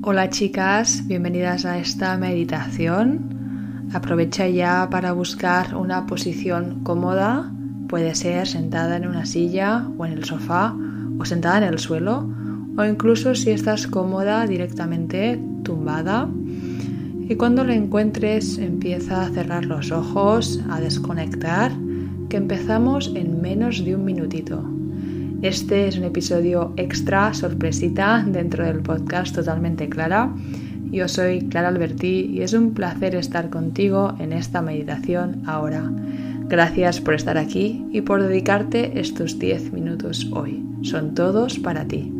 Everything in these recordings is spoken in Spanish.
Hola chicas, bienvenidas a esta meditación. Aprovecha ya para buscar una posición cómoda. Puede ser sentada en una silla o en el sofá o sentada en el suelo o incluso si estás cómoda directamente tumbada. Y cuando lo encuentres empieza a cerrar los ojos, a desconectar, que empezamos en menos de un minutito. Este es un episodio extra, sorpresita, dentro del podcast Totalmente Clara. Yo soy Clara Albertí y es un placer estar contigo en esta meditación ahora. Gracias por estar aquí y por dedicarte estos 10 minutos hoy. Son todos para ti.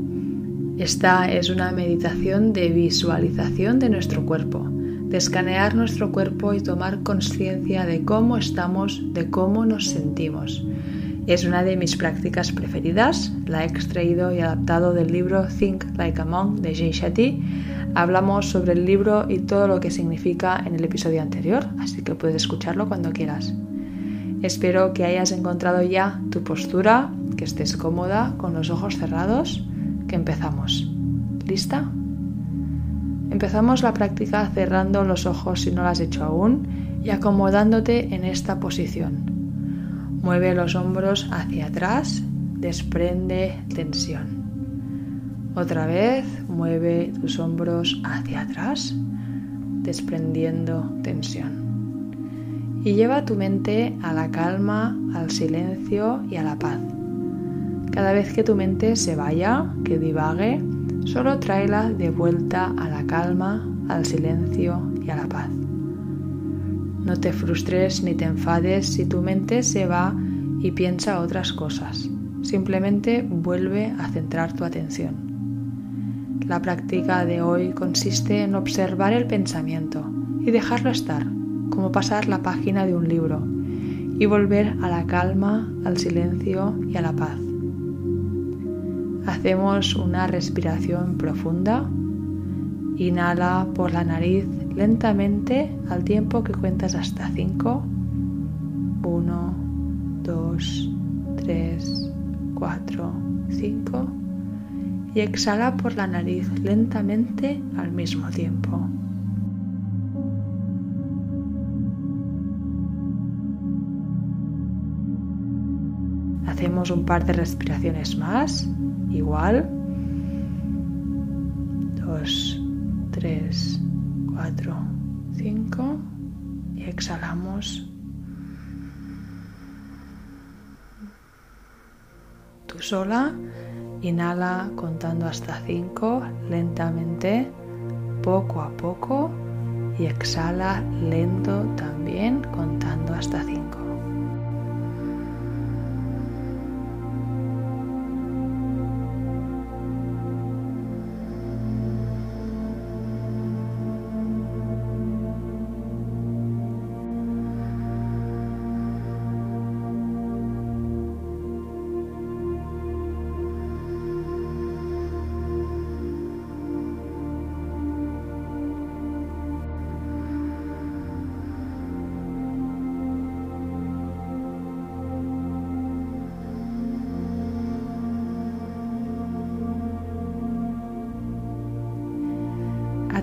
Esta es una meditación de visualización de nuestro cuerpo, de escanear nuestro cuerpo y tomar conciencia de cómo estamos, de cómo nos sentimos. Es una de mis prácticas preferidas. La he extraído y adaptado del libro Think Like a Monk de Jay Shetty. Hablamos sobre el libro y todo lo que significa en el episodio anterior, así que puedes escucharlo cuando quieras. Espero que hayas encontrado ya tu postura, que estés cómoda con los ojos cerrados, que empezamos. ¿Lista? Empezamos la práctica cerrando los ojos si no lo has hecho aún y acomodándote en esta posición. Mueve los hombros hacia atrás, desprende tensión. Otra vez, mueve tus hombros hacia atrás, desprendiendo tensión. Y lleva tu mente a la calma, al silencio y a la paz. Cada vez que tu mente se vaya, que divague, solo tráela de vuelta a la calma, al silencio y a la paz. No te frustres ni te enfades si tu mente se va y piensa otras cosas. Simplemente vuelve a centrar tu atención. La práctica de hoy consiste en observar el pensamiento y dejarlo estar, como pasar la página de un libro, y volver a la calma, al silencio y a la paz. Hacemos una respiración profunda. Inhala por la nariz lentamente al tiempo que cuentas hasta 5. 1, 2, 3, 4, 5. Y exhala por la nariz lentamente al mismo tiempo. Hacemos un par de respiraciones más, igual. 2, 3, 4, 5 y exhalamos. Tú sola, inhala contando hasta 5 lentamente, poco a poco y exhala lento también contando hasta 5.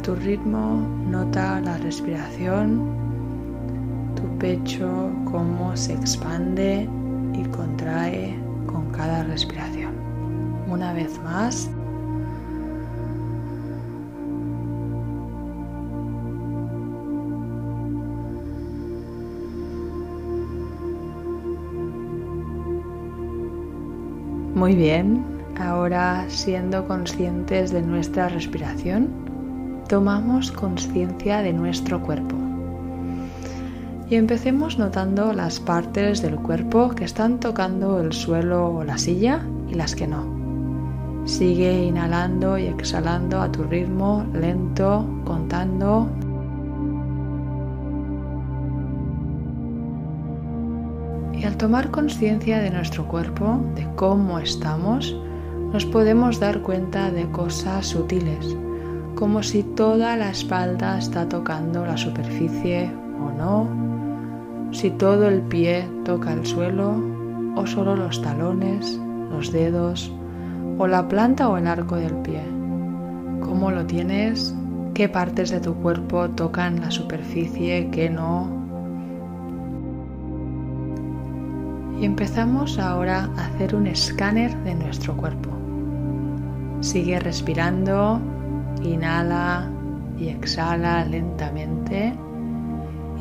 Tu ritmo nota la respiración, tu pecho cómo se expande y contrae con cada respiración. Una vez más. Muy bien, ahora siendo conscientes de nuestra respiración, tomamos conciencia de nuestro cuerpo. Y empecemos notando las partes del cuerpo que están tocando el suelo o la silla y las que no. Sigue inhalando y exhalando a tu ritmo lento, contando. Y al tomar conciencia de nuestro cuerpo, de cómo estamos, nos podemos dar cuenta de cosas sutiles como si toda la espalda está tocando la superficie o no, si todo el pie toca el suelo o solo los talones, los dedos o la planta o el arco del pie, cómo lo tienes, qué partes de tu cuerpo tocan la superficie, qué no. Y empezamos ahora a hacer un escáner de nuestro cuerpo. Sigue respirando, inhala y exhala lentamente.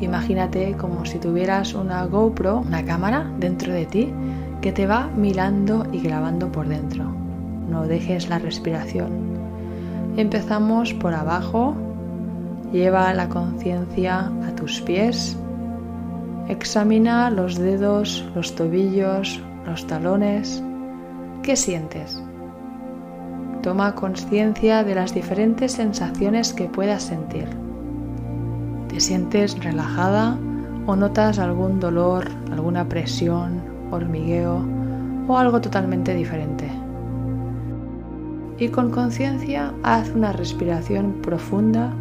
Imagínate como si tuvieras una GoPro, una cámara dentro de ti que te va mirando y grabando por dentro. No dejes la respiración. Empezamos por abajo, lleva la conciencia a tus pies, examina los dedos, los tobillos, los talones. ¿Qué sientes? Toma conciencia de las diferentes sensaciones que puedas sentir. ¿Te sientes relajada o notas algún dolor, alguna presión, hormigueo o algo totalmente diferente? y con conciencia haz una respiración profunda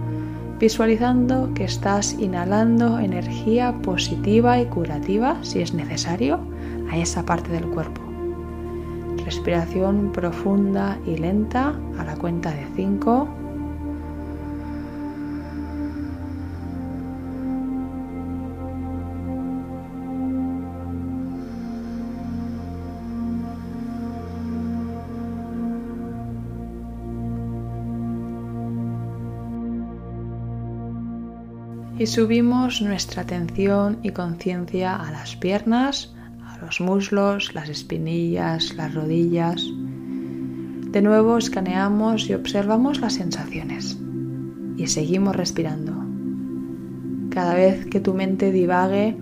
visualizando que estás inhalando energía positiva y curativa, si es necesario, a esa parte del cuerpo. Respiración profunda y lenta a la cuenta de 5. y subimos nuestra atención y conciencia a las piernas, los muslos, las espinillas, las rodillas. De nuevo escaneamos y observamos las sensaciones y seguimos respirando. Cada vez que tu mente divague,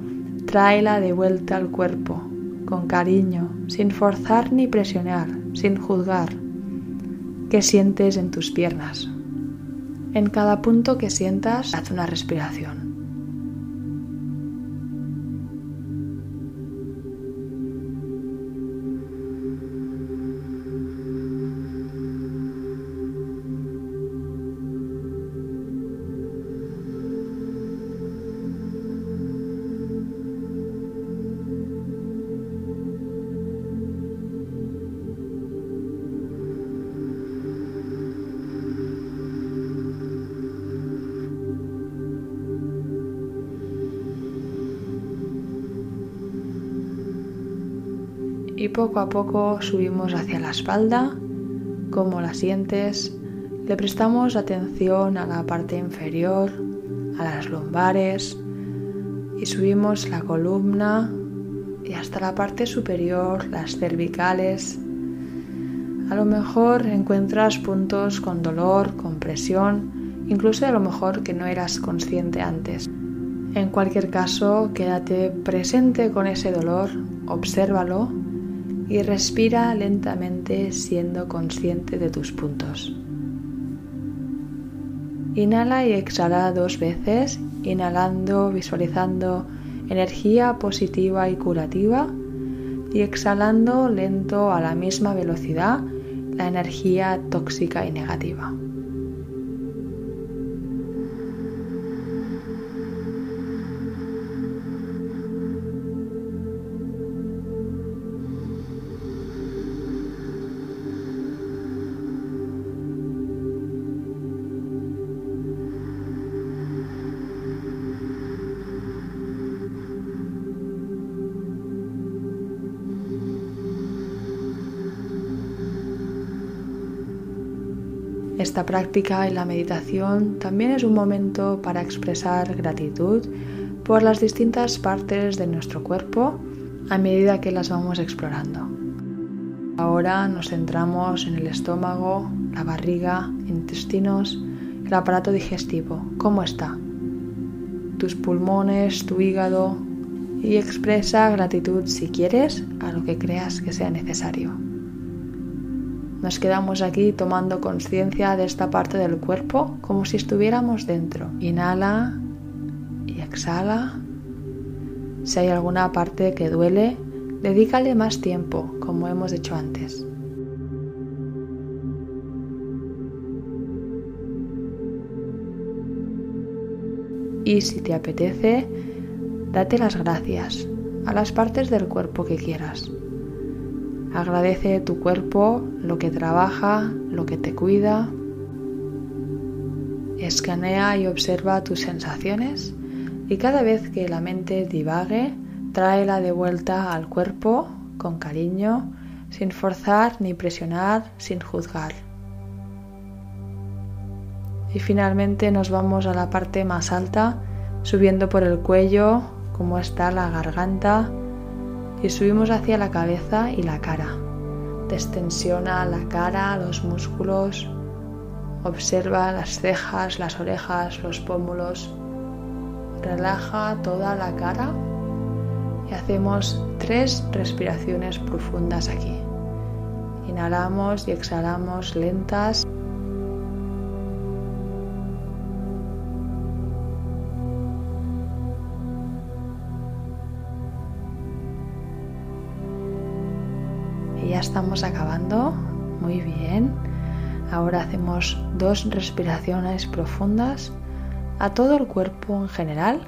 tráela de vuelta al cuerpo, con cariño, sin forzar ni presionar, sin juzgar. ¿Qué sientes en tus piernas? En cada punto que sientas, haz una respiración. Y poco a poco subimos hacia la espalda, cómo la sientes, le prestamos atención a la parte inferior, a las lumbares y subimos la columna y hasta la parte superior, las cervicales. A lo mejor encuentras puntos con dolor, con presión, incluso a lo mejor que no eras consciente antes. En cualquier caso, quédate presente con ese dolor, obsérvalo y respira lentamente siendo consciente de tus puntos. Inhala y exhala dos veces, inhalando, visualizando energía positiva y curativa y exhalando lento a la misma velocidad la energía tóxica y negativa. Esta práctica y la meditación también es un momento para expresar gratitud por las distintas partes de nuestro cuerpo a medida que las vamos explorando. Ahora nos centramos en el estómago, la barriga, intestinos, el aparato digestivo. ¿Cómo está? Tus pulmones, tu hígado y expresa gratitud si quieres a lo que creas que sea necesario. Nos quedamos aquí tomando conciencia de esta parte del cuerpo como si estuviéramos dentro. Inhala y exhala. Si hay alguna parte que duele, dedícale más tiempo, como hemos hecho antes. Y si te apetece, date las gracias a las partes del cuerpo que quieras. Agradece tu cuerpo lo que trabaja, lo que te cuida. Escanea y observa tus sensaciones y cada vez que la mente divague, tráela de vuelta al cuerpo con cariño, sin forzar ni presionar, sin juzgar. Y finalmente nos vamos a la parte más alta, subiendo por el cuello, como está la garganta, y subimos hacia la cabeza y la cara. Destensiona la cara, los músculos, observa las cejas, las orejas, los pómulos. Relaja toda la cara y hacemos tres respiraciones profundas aquí. Inhalamos y exhalamos lentas. Estamos acabando. Muy bien. Ahora hacemos dos respiraciones profundas a todo el cuerpo en general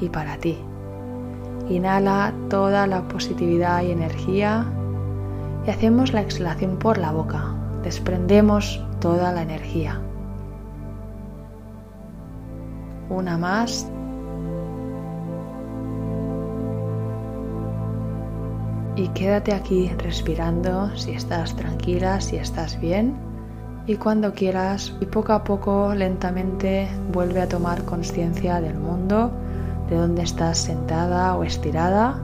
y para ti. Inhala toda la positividad y energía y hacemos la exhalación por la boca. Desprendemos toda la energía. Una más. Y quédate aquí respirando si estás tranquila, si estás bien. Y cuando quieras, y poco a poco, lentamente, vuelve a tomar conciencia del mundo de dónde estás sentada o estirada.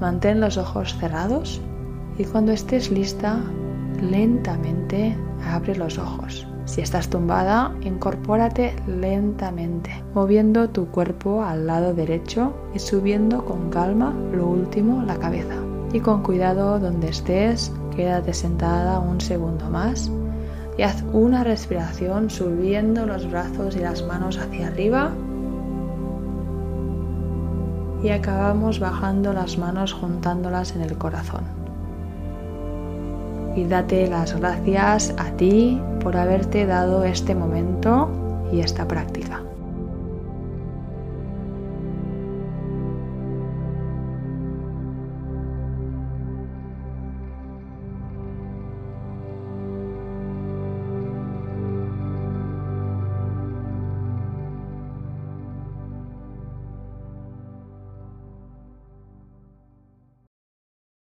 Mantén los ojos cerrados y cuando estés lista, lentamente abre los ojos. Si estás tumbada, incorpórate lentamente, moviendo tu cuerpo al lado derecho y subiendo con calma lo último la cabeza. Y con cuidado donde estés, quédate sentada un segundo más y haz una respiración subiendo los brazos y las manos hacia arriba y acabamos bajando las manos juntándolas en el corazón. Y date las gracias a ti por haberte dado este momento y esta práctica.